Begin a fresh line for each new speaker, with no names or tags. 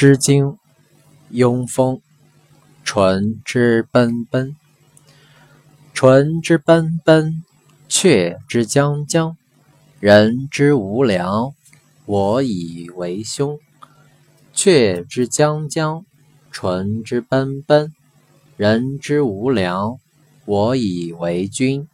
诗经》《雍风》：“淳之奔奔，淳之奔奔，阙之将将，人之无良，我以为兄。阙之将将，淳之奔奔，人之无良，我以为君。”